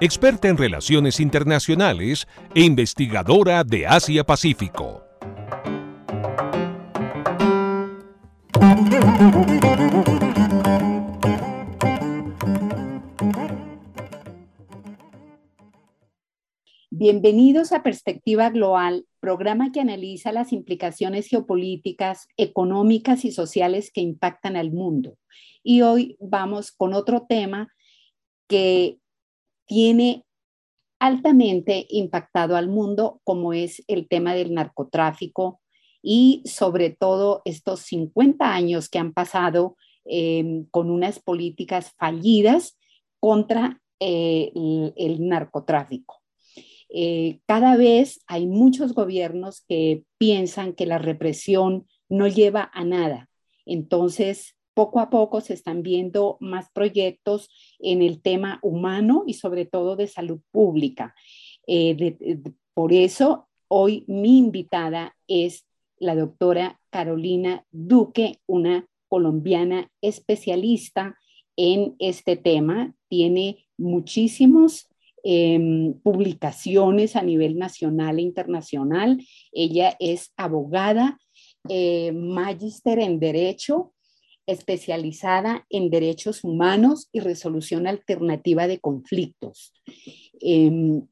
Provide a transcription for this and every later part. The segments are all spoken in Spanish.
experta en relaciones internacionales e investigadora de Asia-Pacífico. Bienvenidos a Perspectiva Global, programa que analiza las implicaciones geopolíticas, económicas y sociales que impactan al mundo. Y hoy vamos con otro tema que tiene altamente impactado al mundo, como es el tema del narcotráfico y sobre todo estos 50 años que han pasado em, con unas políticas fallidas contra eh, el, narcotráfico. Eh, cada vez hay muchos gobiernos que piensan que la represión no lleva a nada. Entonces, poco a poco se están viendo más proyectos en el tema humano y sobre todo de salud pública. Eh, por eso, hoy mi invitada es la doctora Carolina Duque, una colombiana especialista en este tema. Tiene muchísimas em, publicaciones a nivel nacional e internacional. Ella es abogada, eh, magíster en Derecho, especializada en derechos humanos y resolución alternativa de conflictos. Em,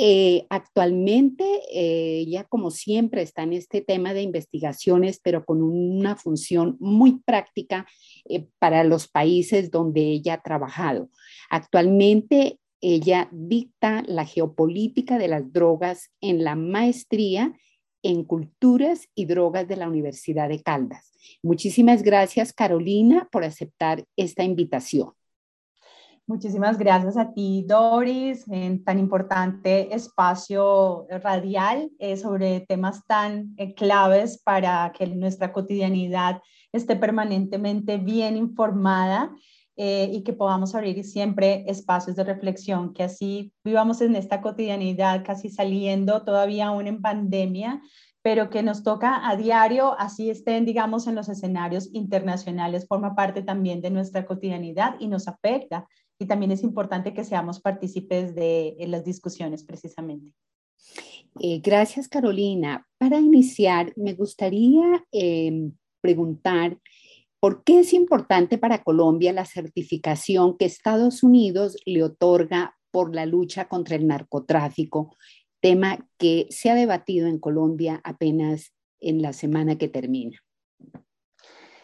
eh, actualmente, eh, ella como siempre está en este tema de investigaciones, pero con una función muy práctica eh, para los países donde ella ha trabajado. Actualmente, ella dicta la geopolítica de las drogas en la maestría en Culturas y Drogas de la Universidad de Caldas. Muchísimas gracias, Carolina, por aceptar esta invitación. Muchísimas gracias a ti, Doris, en tan importante espacio radial eh, sobre temas tan eh, claves para que nuestra cotidianidad esté permanentemente bien informada eh, y que podamos abrir siempre espacios de reflexión, que así vivamos en esta cotidianidad, casi saliendo todavía aún en pandemia, pero que nos toca a diario, así estén, digamos, en los escenarios internacionales, forma parte también de nuestra cotidianidad y nos afecta. Y también es importante que seamos partícipes de las discusiones precisamente. Eh, gracias, Carolina. Para iniciar, me gustaría em, preguntar ¿Por qué es importante para Colombia la certificación que Estados Unidos le otorga por la lucha contra el narcotráfico, tema que se ha debatido en Colombia apenas en la semana que termina?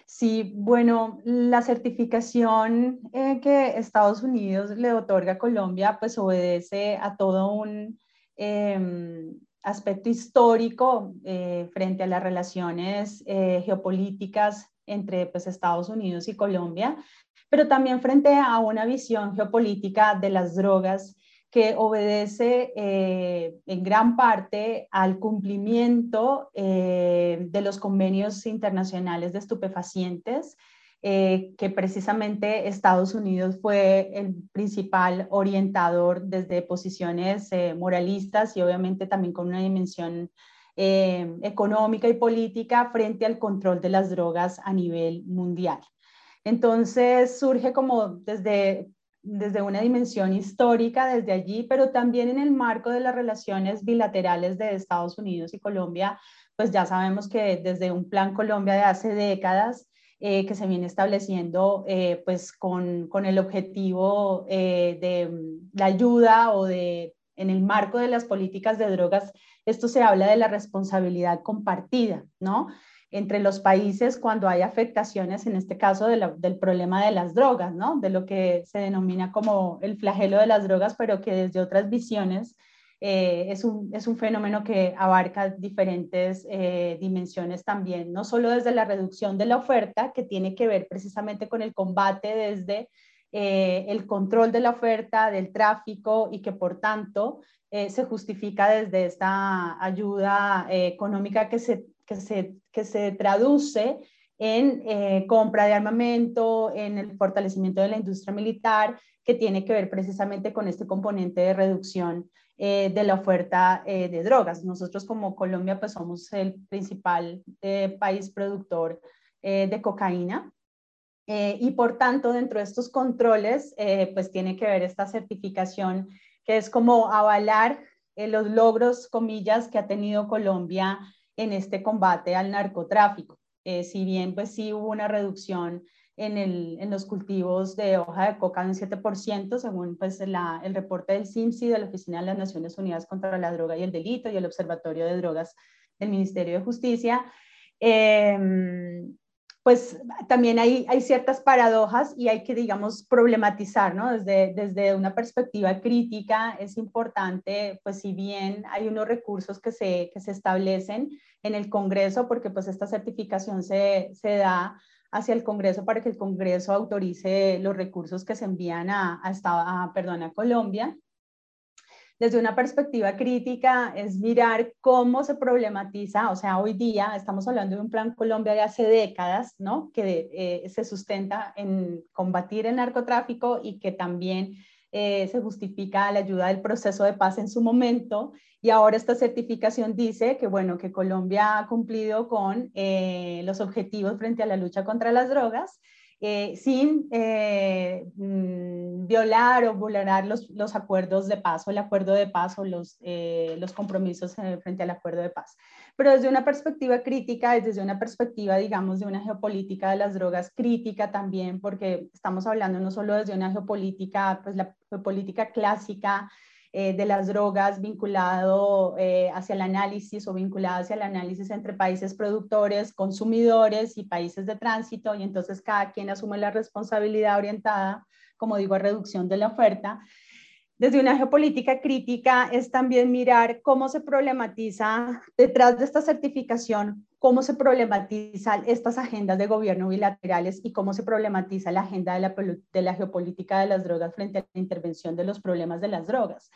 Sí, bueno, la certificación eh, que Estados Unidos le otorga a Colombia pues obedece a todo un em, aspecto histórico eh, frente a las relaciones eh, geopolíticas entre pues, Estados Unidos y Colombia, pero también frente a una visión geopolítica de las drogas que obedece eh, en gran parte al cumplimiento eh, de los convenios internacionales de estupefacientes, eh, que precisamente Estados Unidos fue el principal orientador desde posiciones moralistas y obviamente también con una dimensión eh, económica y política frente al control de las drogas a nivel mundial. Entonces surge como desde, desde una dimensión histórica, desde allí, pero también en el marco de las relaciones bilaterales de Estados Unidos y Colombia, pues ya sabemos que desde un plan Colombia de hace décadas, eh, que se viene estableciendo eh, pues con, con, el objetivo de la ayuda o de, en el marco de las políticas de drogas esto se habla de la responsabilidad compartida, ¿no? Entre los países cuando hay afectaciones, en este caso del problema de las drogas, ¿no? De lo que se denomina como el flagelo de las drogas, pero que desde otras visiones eh, es, un, fenómeno que abarca diferentes eh, dimensiones también, no solo desde la reducción de la oferta, que tiene que ver precisamente con el combate desde eh, el control de la oferta, del tráfico y que por tanto eh, se justifica desde esta ayuda económica que se, que, se, que se traduce en compra de armamento, en el fortalecimiento de la industria militar, que tiene que ver precisamente con este componente de reducción eh, de la oferta eh, de drogas. Nosotros como Colombia pues somos el principal eh, país productor de cocaína y por tanto dentro de estos controles pues tiene que ver esta certificación que es como avalar los logros, comillas, que ha tenido Colombia en este combate al narcotráfico. si bien pues sí hubo una reducción en, los cultivos de hoja de coca un 7%, según pues, el reporte del CIMSI, de la Oficina de las Naciones Unidas contra la Droga y el Delito y el Observatorio de Drogas del Ministerio de Justicia. Em, pues también hay, hay ciertas paradojas y hay que, digamos, problematizar, ¿no? Desde, desde una perspectiva crítica es importante, pues si bien hay unos recursos que se, que se establecen en el Congreso, porque pues esta certificación se, se da hacia el Congreso para que el Congreso autorice los recursos que se envían a, a, perdón, a Colombia. Desde una perspectiva crítica es mirar cómo se problematiza, o sea, hoy día estamos hablando de un plan Colombia de hace décadas, ¿no? Que eh, se sustenta en combatir el narcotráfico y que también eh, se justifica la ayuda del proceso de paz en su momento y ahora esta certificación dice que, bueno, que Colombia ha cumplido con eh, los objetivos frente a la lucha contra las drogas eh, sin mm, violar o vulnerar los, los, acuerdos de paz o el acuerdo de paz o los, los compromisos frente al acuerdo de paz. Pero desde una perspectiva crítica, desde una perspectiva, digamos, de una geopolítica de las drogas crítica también, porque estamos hablando no solo desde una geopolítica, pues la geopolítica clásica eh, de las drogas vinculado eh, hacia el análisis o vinculado hacia el análisis entre países productores, consumidores y países de tránsito, y entonces cada quien asume la responsabilidad orientada, como digo, a reducción de la oferta, desde una geopolítica crítica es también mirar cómo se problematiza detrás de esta certificación, cómo se problematizan estas agendas de gobierno bilaterales y cómo se problematiza la agenda de la, de la geopolítica de las drogas frente a la intervención de los problemas de las drogas.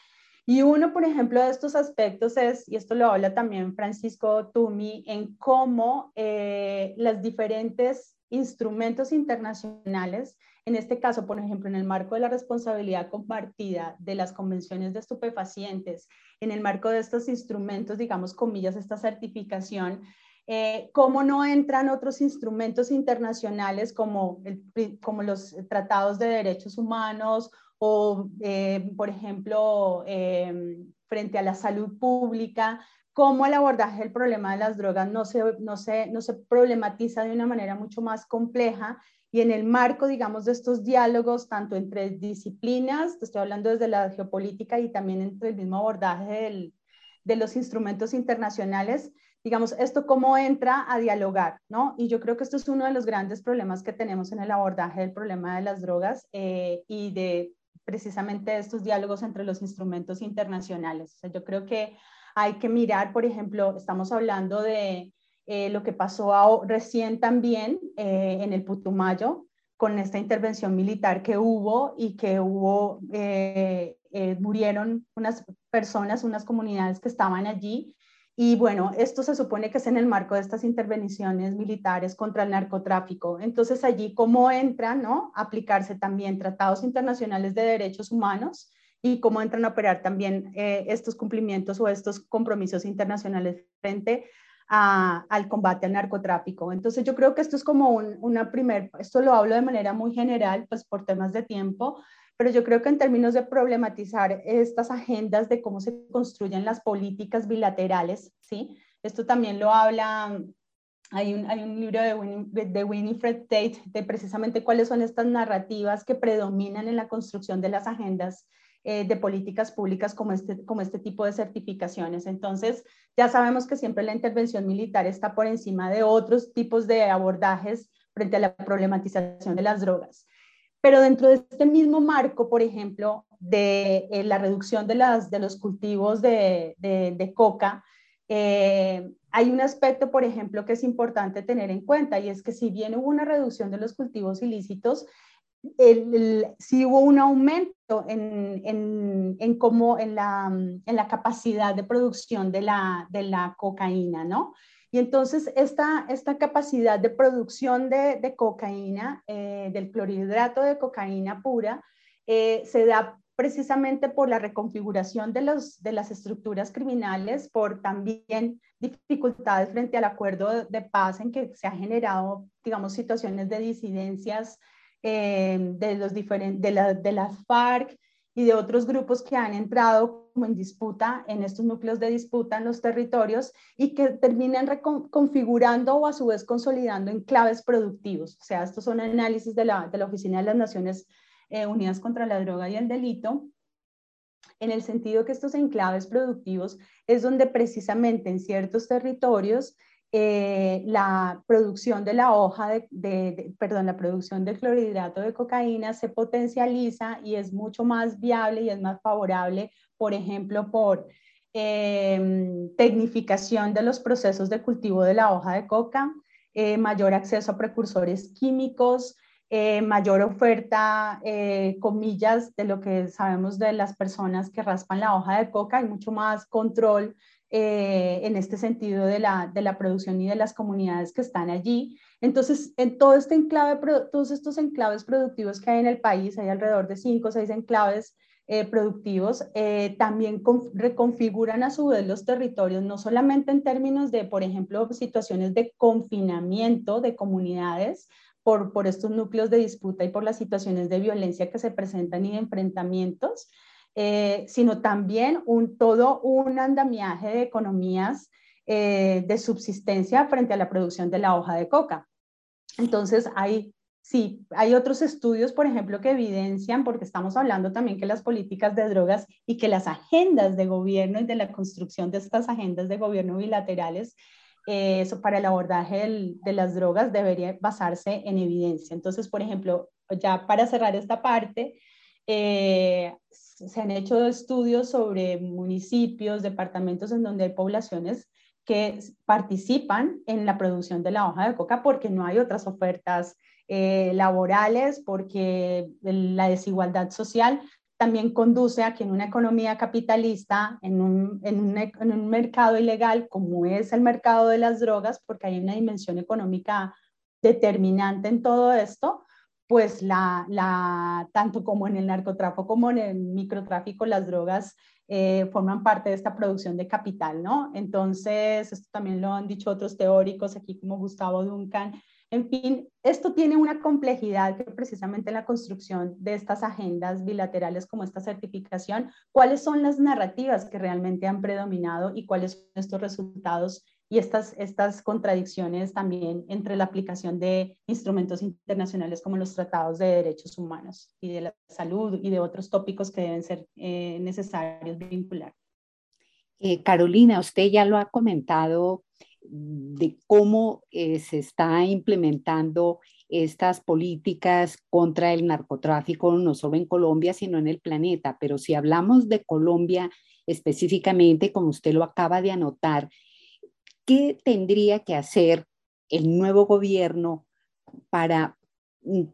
Y uno, por ejemplo, de estos aspectos es, y esto lo habla también Francisco Tumi, en cómo eh, los diferentes instrumentos internacionales en este caso, por ejemplo, en el marco de la responsabilidad compartida de las convenciones de estupefacientes, en el marco de estos instrumentos, digamos, comillas, esta certificación, eh, cómo no entran otros instrumentos internacionales como, como los tratados de derechos humanos o, eh, por ejemplo, eh, frente a la salud pública, cómo el abordaje del problema de las drogas no se, no se, no se problematiza de una manera mucho más compleja. Y en el marco, digamos, de estos diálogos, tanto entre disciplinas, estoy hablando desde la geopolítica y también entre el mismo abordaje de los instrumentos internacionales, digamos, esto cómo entra a dialogar, ¿no? Y yo creo que esto es uno de los grandes problemas que tenemos en el abordaje del problema de las drogas eh, y de precisamente estos diálogos entre los instrumentos internacionales. O sea, yo creo que hay que mirar, por ejemplo, estamos hablando de eh, lo que pasó recién también eh, en el Putumayo con esta intervención militar que hubo y que hubo, eh, murieron unas personas, unas comunidades que estaban allí. Y bueno, esto se supone que es en el marco de estas intervenciones militares contra el narcotráfico. Entonces allí, ¿cómo entran ¿no? a aplicarse también tratados internacionales de derechos humanos? y cómo entran a operar también estos cumplimientos o estos compromisos internacionales frente al combate al narcotráfico. Entonces yo creo que esto es como una primer, esto lo hablo de manera muy general, pues por temas de tiempo, pero yo creo que en términos de problematizar estas agendas de cómo se construyen las políticas bilaterales, ¿sí? Esto también lo habla, hay un, hay un libro de, de Winifred Tate de precisamente cuáles son estas narrativas que predominan en la construcción de las agendas eh, de políticas públicas como este, como este tipo de certificaciones. Entonces, ya sabemos que siempre la intervención militar está por encima de otros tipos de abordajes frente a la problematización de las drogas. Pero dentro de este mismo marco, por ejemplo, de eh, la reducción de, las, de los cultivos de, de, coca, eh, hay un aspecto, por ejemplo, que es importante tener en cuenta y es que si bien hubo una reducción de los cultivos ilícitos, sí hubo un aumento en, en, en, en, la, en la capacidad de producción de la, de la cocaína, ¿no? Y entonces esta, esta capacidad de producción de, de cocaína, eh, del clorhidrato de cocaína pura, eh, se da precisamente por la reconfiguración de, los, de las estructuras criminales, por también dificultades frente al acuerdo de paz en que se ha generado, digamos, situaciones de disidencias eh, de, los diferentes, de, de las FARC y de otros grupos que han entrado como en disputa, en estos núcleos de disputa en los territorios y que terminan reconfigurando o a su vez consolidando enclaves productivos. O sea, estos son análisis de la, de la Oficina de las Naciones eh, Unidas contra la Droga y el Delito, en el sentido que estos enclaves productivos es donde precisamente en ciertos territorios eh, la producción de la hoja de, perdón, la producción del clorhidrato de cocaína se potencializa y es mucho más viable y es más favorable, por ejemplo, por em, tecnificación de los procesos de cultivo de la hoja de coca, eh, mayor acceso a precursores químicos, eh, mayor oferta, comillas, de lo que sabemos de las personas que raspan la hoja de coca, hay mucho más control eh, en este sentido de la, de la, producción y de las comunidades que están allí. Entonces, en todo este enclave, todos estos enclaves productivos que hay en el país, hay alrededor de cinco o seis enclaves eh, productivos, eh, también reconfiguran a su vez los territorios, no solamente en términos de, por ejemplo, situaciones de confinamiento de comunidades, por, por, estos núcleos de disputa y por las situaciones de violencia que se presentan y de enfrentamientos, eh, sino también un, todo un andamiaje de economías eh, de subsistencia frente a la producción de la hoja de coca. Entonces, hay, sí, hay otros estudios, por ejemplo, que evidencian, porque estamos hablando también que las políticas de drogas y que las agendas de gobierno y de la construcción de estas agendas de gobierno bilaterales eh, eso para el abordaje de las drogas debería basarse en evidencia. Entonces, por ejemplo, ya para cerrar esta parte, eh, se han hecho estudios sobre municipios, departamentos en donde hay poblaciones que participan en la producción de la hoja de coca porque no hay otras ofertas eh, laborales, porque la desigualdad social también conduce a que en una economía capitalista, un, en un, mercado ilegal como es el mercado de las drogas, porque hay una dimensión económica determinante en todo esto, pues la, la, tanto como en el narcotráfico como en el microtráfico, las drogas eh, forman parte de esta producción de capital, ¿no? Entonces, esto también lo han dicho otros teóricos aquí como Gustavo Duncan. En fin, esto tiene una complejidad que precisamente en la construcción de estas agendas bilaterales como esta certificación, cuáles son las narrativas que realmente han predominado y cuáles son estos resultados y estas, estas contradicciones también entre la aplicación de instrumentos internacionales como los tratados de derechos humanos y de la salud y de otros tópicos que deben ser eh, necesarios vincular. Eh, Carolina, usted ya lo ha comentado de cómo eh, se está implementando estas políticas contra el narcotráfico, no solo en Colombia, sino en el planeta. Pero si hablamos de Colombia específicamente, como usted lo acaba de anotar, ¿Qué tendría que hacer el nuevo gobierno para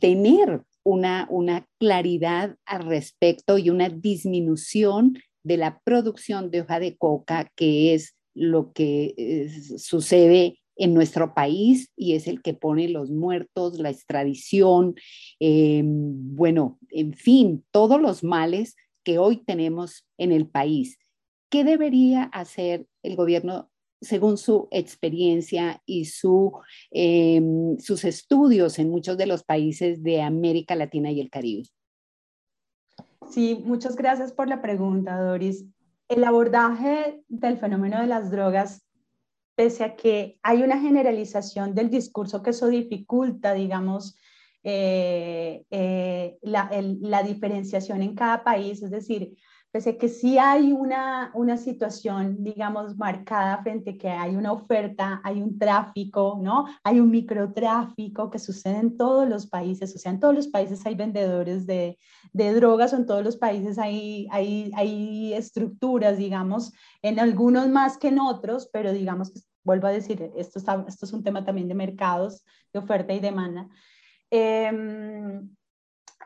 tener una, una claridad al respecto y una disminución de la producción de hoja de coca, que es lo que eh, sucede en nuestro país y es el que pone los muertos, la extradición, em, bueno, en fin, todos los males que hoy tenemos en el país. ¿Qué debería hacer el gobierno según su experiencia y su, em, sus estudios en muchos de los países de América Latina y el Caribe. Sí, muchas gracias por la pregunta, Doris. El abordaje del fenómeno de las drogas, pese a que hay una generalización del discurso que eso dificulta, digamos, eh, eh, la, la diferenciación en cada país, es decir, pese que sí hay una, una situación, digamos, marcada frente a que hay una oferta, hay un tráfico, ¿no? Hay un microtráfico que sucede en todos los países, o sea, en todos los países hay vendedores de, de drogas, o en todos los países hay, hay, hay estructuras, digamos, en algunos más que en otros, pero digamos vuelvo a decir, esto, está, esto es un tema también de mercados, de oferta y demanda. Eh,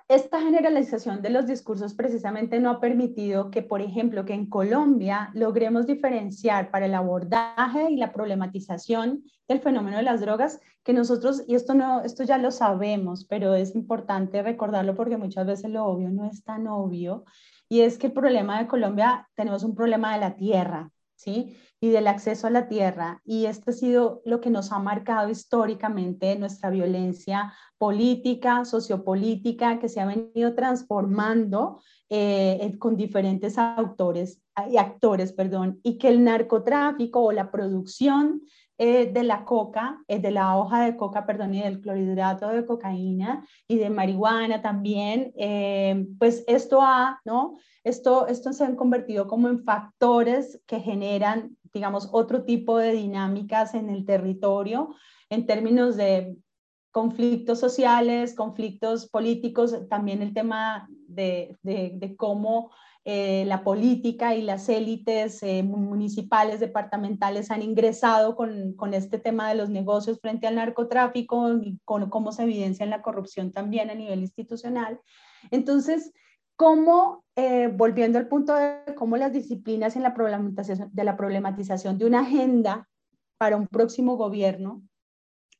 esta generalización de los discursos precisamente no ha permitido que, por ejemplo, que en Colombia logremos diferenciar para el abordaje y la problematización del fenómeno de las drogas, que nosotros, y esto, no, esto ya lo sabemos, pero es importante recordarlo porque muchas veces lo obvio no es tan obvio, y es que el problema de Colombia, tenemos un problema de la tierra, ¿sí? Y del acceso a la tierra. Y esto ha sido lo que nos ha marcado históricamente nuestra violencia política, sociopolítica, que se ha venido transformando eh, con diferentes autores y actores, perdón, y que el narcotráfico o la producción eh, de la coca, eh, de la hoja de coca, perdón, y del clorhidrato de cocaína y de marihuana también, eh, pues esto ha, ¿no? Esto, esto se han convertido como en factores que generan, digamos, otro tipo de dinámicas en el territorio en términos de conflictos sociales, conflictos políticos, también el tema de, de, de cómo eh, la política y las élites eh, municipales, departamentales han ingresado con, con, este tema de los negocios frente al narcotráfico y con cómo se evidencia en la corrupción también a nivel institucional. Entonces, cómo, eh, volviendo al punto de cómo las disciplinas en la problematización, de la problematización de una agenda para un próximo gobierno,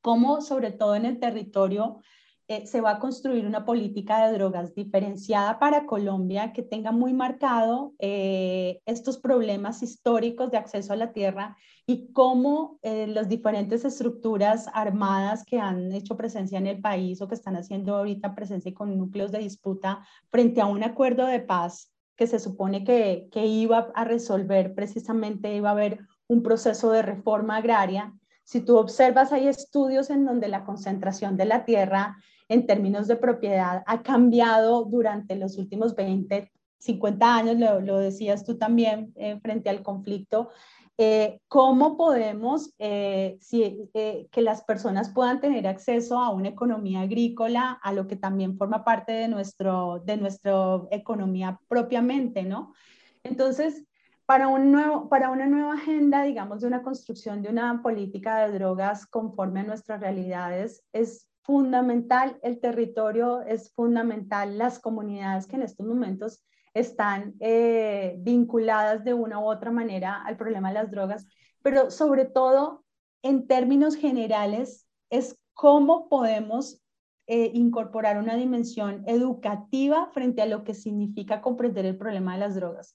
cómo sobre todo en el territorio eh, se va a construir una política de drogas diferenciada para Colombia que tenga muy marcado eh, estos problemas históricos de acceso a la tierra y cómo eh, las diferentes estructuras armadas que han hecho presencia en el país o que están haciendo ahorita presencia con núcleos de disputa frente a un acuerdo de paz que se supone que, que iba a resolver precisamente, iba a haber un proceso de reforma agraria. Si tú observas, hay estudios en donde la concentración de la tierra en términos de propiedad ha cambiado durante los últimos 20, 50 años, lo, decías tú también eh, frente al conflicto. Eh, ¿Cómo podemos eh, que las personas puedan tener acceso a una economía agrícola, a lo que también forma parte de, nuestro, de nuestra economía propiamente, ¿no? Entonces, para, un nuevo, para una nueva agenda, digamos, de una construcción de una política de drogas conforme a nuestras realidades, es fundamental el territorio, es fundamental las comunidades que en estos momentos están eh, vinculadas de una u otra manera al problema de las drogas, pero sobre todo en términos generales es cómo podemos eh, incorporar una dimensión educativa frente a lo que significa comprender el problema de las drogas.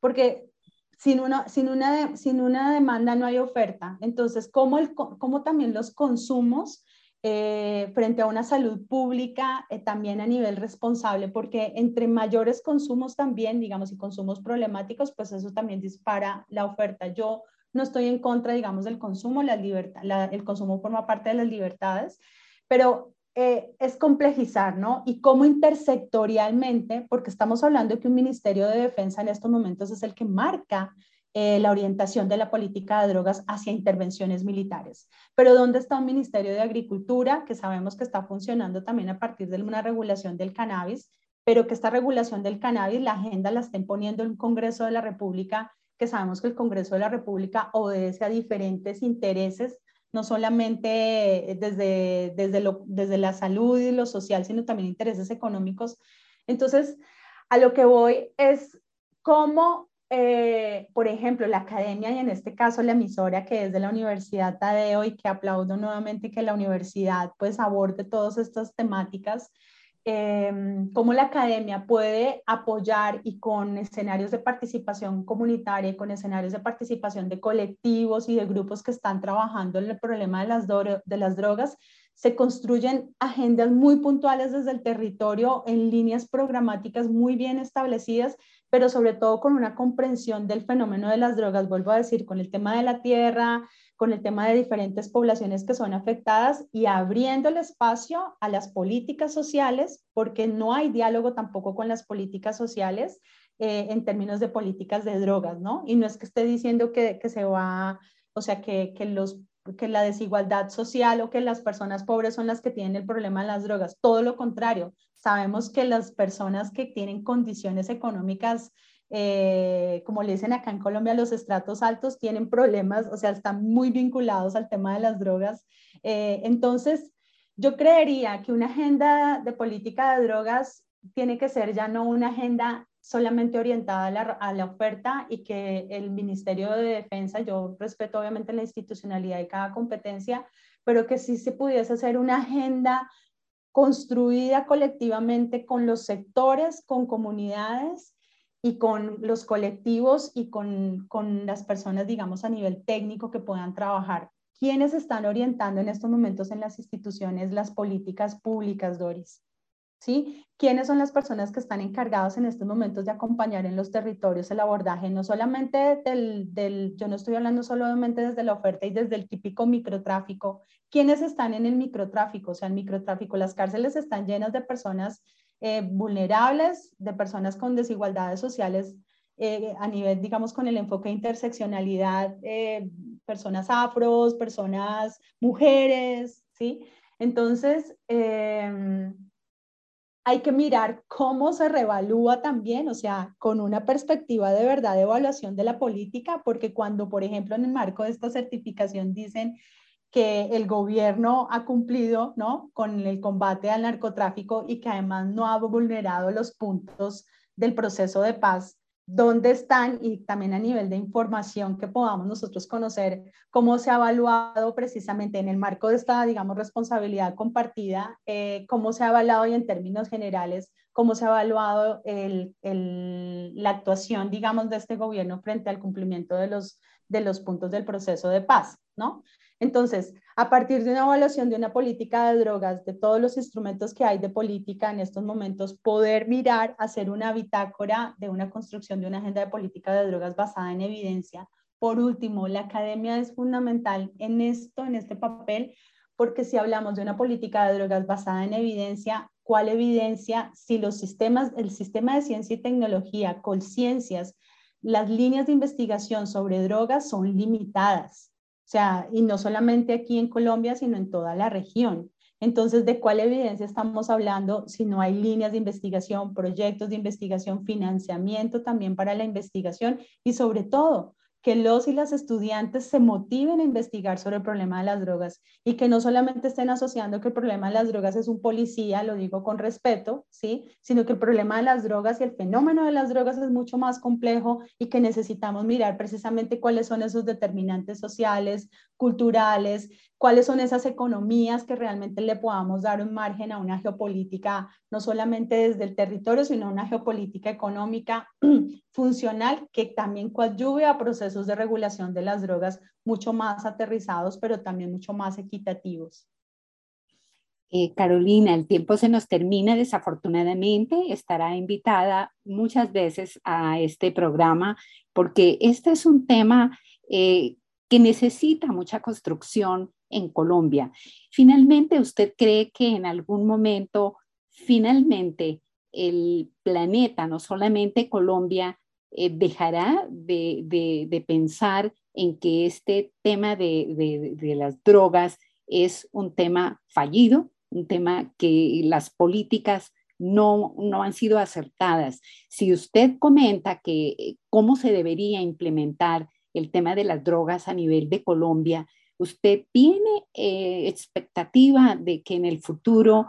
Porque sin una, sin una, sin una demanda no hay oferta. Entonces, ¿cómo, el, cómo también los consumos eh, frente a una salud pública eh, también a nivel responsable, porque entre mayores consumos también, digamos, y consumos problemáticos, pues eso también dispara la oferta. Yo no estoy en contra, digamos, del consumo, la libertad, el consumo forma parte de las libertades, pero eh, es complejizar, ¿no? Y cómo intersectorialmente, porque estamos hablando de que un Ministerio de Defensa en estos momentos es el que marca eh, la orientación de la política de drogas hacia intervenciones militares. Pero ¿dónde está un Ministerio de Agricultura que sabemos que está funcionando también a partir de una regulación del cannabis, pero que esta regulación del cannabis, la agenda la estén poniendo en un Congreso de la República, que sabemos que el Congreso de la República obedece a diferentes intereses, no solamente desde, desde, lo, desde la salud y lo social, sino también intereses económicos. Entonces, a lo que voy es cómo eh, por ejemplo, la academia y en este caso la emisora que es de la Universidad Tadeo y que aplaudo nuevamente que la universidad pues aborde todas estas temáticas, eh, cómo la academia puede apoyar y con escenarios de participación comunitaria, con escenarios de participación de colectivos y de grupos que están trabajando en el problema de las drogas, se construyen agendas muy puntuales desde el territorio en líneas programáticas muy bien establecidas pero sobre todo con una comprensión del fenómeno de las drogas, vuelvo a decir, con el tema de la tierra, con el tema de diferentes poblaciones que son afectadas y abriendo el espacio a las políticas sociales, porque no hay diálogo tampoco con las políticas sociales eh, en términos de políticas de drogas, ¿no? Y no es que esté diciendo que, que se va, o sea, que, que los que la desigualdad social o que las personas pobres son las que tienen el problema de las drogas. Todo lo contrario, Sabemos que las personas que tienen condiciones económicas, eh, como le dicen acá en Colombia, los estratos altos tienen problemas, o sea, están muy vinculados al tema de las drogas. Eh, entonces, yo creería que una agenda de política de drogas tiene que ser ya no una agenda solamente orientada a la, oferta y que el Ministerio de Defensa, yo respeto obviamente la institucionalidad de cada competencia, pero que sí se pudiese hacer una agenda construida colectivamente con los sectores, con comunidades y con los colectivos y con, con las personas, digamos, a nivel técnico que puedan trabajar. ¿Quiénes están orientando en estos momentos en las instituciones las políticas públicas, Doris? ¿Sí? ¿Quiénes son las personas que están encargadas en estos momentos de acompañar en los territorios el abordaje? No solamente del, del, yo no estoy hablando solamente desde la oferta y desde el típico microtráfico. ¿Quiénes están en el microtráfico? O sea, el microtráfico, las cárceles están llenas de personas eh, vulnerables, de personas con desigualdades sociales eh, a nivel, digamos, con el enfoque de interseccionalidad, eh, personas afros, personas mujeres, ¿sí? Entonces, eh, hay que mirar cómo se revalúa también, o sea, con una perspectiva de verdad de evaluación de la política, porque cuando, por ejemplo, en el marco de esta certificación dicen que el gobierno ha cumplido ¿no? con el combate al narcotráfico y que además no ha vulnerado los puntos del proceso de paz, dónde están y también a nivel de información que podamos nosotros conocer cómo se ha evaluado precisamente en el marco de esta, digamos, responsabilidad compartida, eh, cómo se ha evaluado y en términos generales, cómo se ha evaluado el, el, la actuación, digamos, de este gobierno frente al cumplimiento de los, de los puntos del proceso de paz, ¿no? Entonces, a partir de una evaluación de una política de drogas, de todos los instrumentos que hay de política en estos momentos, poder mirar, hacer una bitácora de una construcción de una agenda de política de drogas basada en evidencia. Por último, la academia es fundamental en esto, en este papel, porque si hablamos de una política de drogas basada en evidencia, ¿cuál evidencia? Si los sistemas, el sistema de ciencia y tecnología, Colciencias, las líneas de investigación sobre drogas son limitadas sea, y no solamente aquí en Colombia, sino en toda la región. Entonces, ¿de cuál evidencia estamos hablando si no hay líneas de investigación, proyectos de investigación, financiamiento también para la investigación y sobre todo que los y las estudiantes se motiven a investigar sobre el problema de las drogas y que no solamente estén asociando que el problema de las drogas es un policía, lo digo con respeto, ¿sí? sino que el problema de las drogas y el fenómeno de las drogas es mucho más complejo y que necesitamos mirar precisamente cuáles son esos determinantes sociales, culturales, cuáles son esas economías que realmente le podamos dar un margen a una geopolítica, no solamente desde el territorio, sino una geopolítica económica funcional que también coadyuve a procesos de regulación de las drogas mucho más aterrizados, pero también mucho más equitativos. Eh, Carolina, el tiempo se nos termina desafortunadamente. Estará invitada muchas veces a este programa porque este es un tema eh, que necesita mucha construcción en Colombia. Finalmente, ¿usted cree que en algún momento, finalmente, el planeta, no solamente Colombia, eh, dejará de, pensar en que este tema de, las drogas es un tema fallido, un tema que las políticas no, no han sido acertadas. Si usted comenta que eh, cómo se debería implementar el tema de las drogas a nivel de Colombia, ¿usted tiene eh, expectativa de que en el futuro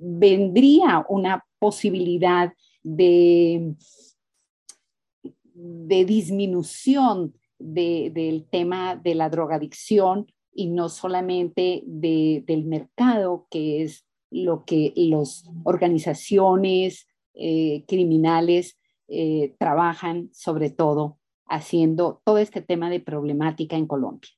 vendría una posibilidad de, de disminución del tema de la drogadicción y no solamente del mercado, que es lo que las organizaciones eh, criminales trabajan sobre todo haciendo todo este tema de problemática en Colombia.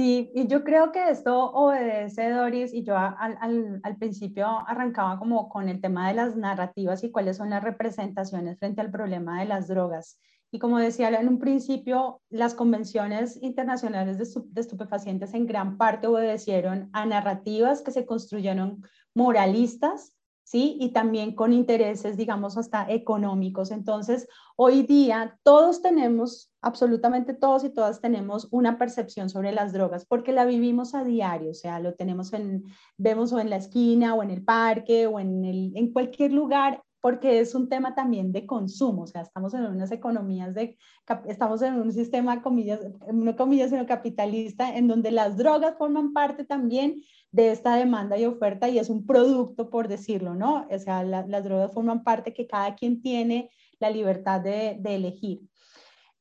Sí, y yo creo que esto obedece, Doris, y yo al, al, al, principio arrancaba como con el tema de las narrativas y cuáles son las representaciones frente al problema de las drogas. Y como decía en un principio, las convenciones internacionales de, de estupefacientes en gran parte obedecieron a narrativas que se construyeron moralistas ¿sí? Y también con intereses, digamos, hasta económicos. Entonces, hoy día todos tenemos, absolutamente todos y todas tenemos una percepción sobre las drogas porque la vivimos a diario, o sea, lo tenemos en, vemos o en la esquina o en el parque o en, el, en cualquier lugar porque es un tema también de consumo, o sea, estamos en unas economías de, estamos en un sistema, comillas, no comillas, sino capitalista, en donde las drogas forman parte también de esta demanda y oferta y es un producto, por decirlo, ¿no? O sea, las drogas forman parte que cada quien tiene la libertad de, elegir.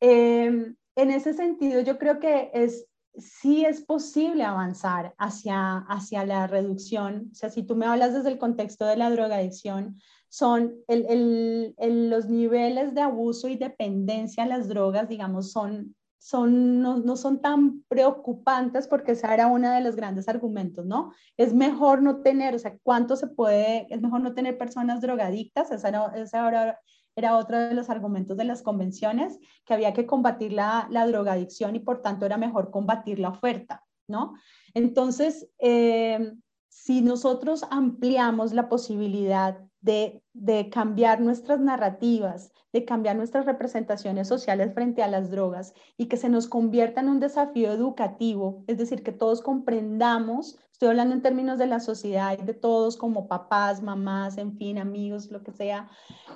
Eh, en ese sentido, yo creo que es sí es posible avanzar hacia, hacia la reducción. O sea, si tú me hablas desde el contexto de la drogadicción, son los niveles de abuso y dependencia a las drogas, digamos, son, son, no, no, son tan preocupantes porque ese era uno de los grandes argumentos, ¿no? Es mejor no tener, o sea, ¿cuánto se puede, es mejor no tener personas drogadictas? No, esa ahora era otro de los argumentos de las convenciones, que había que combatir la, la drogadicción y por tanto era mejor combatir la oferta, ¿no? Entonces, eh, si nosotros ampliamos la posibilidad de, de, cambiar nuestras narrativas, de cambiar nuestras representaciones sociales frente a las drogas y que se nos convierta en un desafío educativo, es decir, que todos comprendamos Estoy hablando en términos de la sociedad y de todos como papás, mamás, en fin, amigos, lo que sea,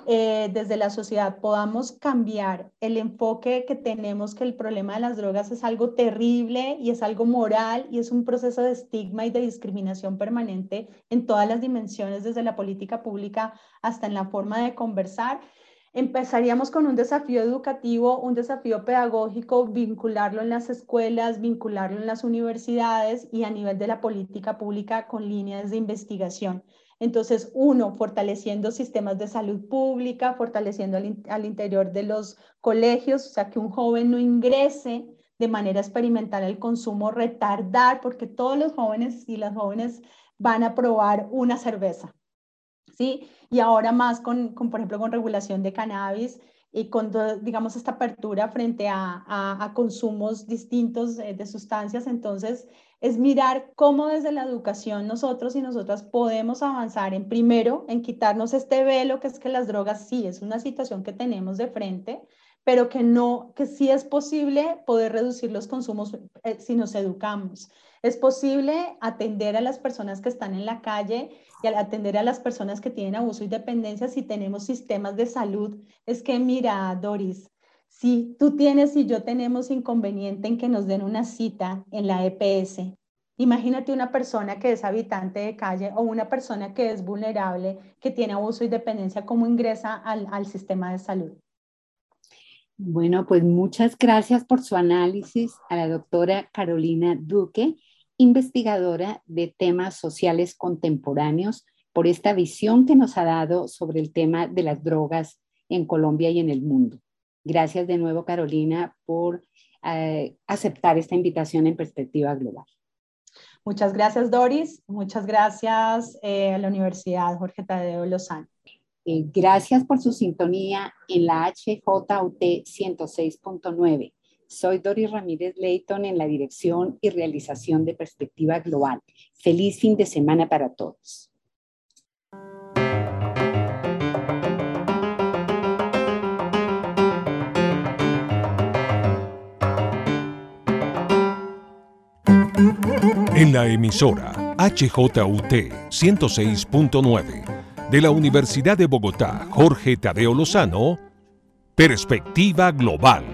eh, desde la sociedad podamos cambiar el enfoque que tenemos que el problema de las drogas es algo terrible y es algo moral y es un proceso de estigma y de discriminación permanente en todas las dimensiones, desde la política pública hasta en la forma de conversar Empezaríamos con un desafío educativo, un desafío pedagógico, vincularlo en las escuelas, vincularlo en las universidades y a nivel de la política pública con líneas de investigación. Entonces, uno, fortaleciendo sistemas de salud pública, fortaleciendo al, interior de los colegios, o sea, que un joven no ingrese de manera experimental el consumo, retardar, porque todos los jóvenes y las jóvenes van a probar una cerveza, ¿sí? Y ahora más con, con por ejemplo, con regulación de cannabis y con, digamos, esta apertura frente a, a, consumos distintos de, de sustancias. Entonces, es mirar cómo desde la educación nosotros y nosotras podemos avanzar en primero, en quitarnos este velo que es que las drogas sí es una situación que tenemos de frente, pero que no, que sí es posible poder reducir los consumos eh, si nos educamos. Es posible atender a las personas que están en la calle y atender a las personas que tienen abuso y dependencia si tenemos sistemas de salud. Es que mira, Doris, si tú tienes y yo tenemos inconveniente en que nos den una cita en la EPS, imagínate una persona que es habitante de calle o una persona que es vulnerable, que tiene abuso y dependencia, ¿cómo ingresa al, al sistema de salud? Bueno, pues muchas gracias por su análisis a la doctora Carolina Duque investigadora de temas sociales contemporáneos, por esta visión que nos ha dado sobre el tema de las drogas en Colombia y en el mundo. Gracias de nuevo, Carolina, por eh, aceptar esta invitación en perspectiva global. Muchas gracias, Doris. Muchas gracias eh, a la Universidad Jorge Tadeo Lozano. Eh, gracias por su sintonía en la HJUT 106.9 soy Doris Ramírez Leighton en la dirección y realización de Perspectiva Global. Feliz fin de semana para todos. En la emisora HJUT 106.9 de la Universidad de Bogotá, Jorge Tadeo Lozano, Perspectiva Global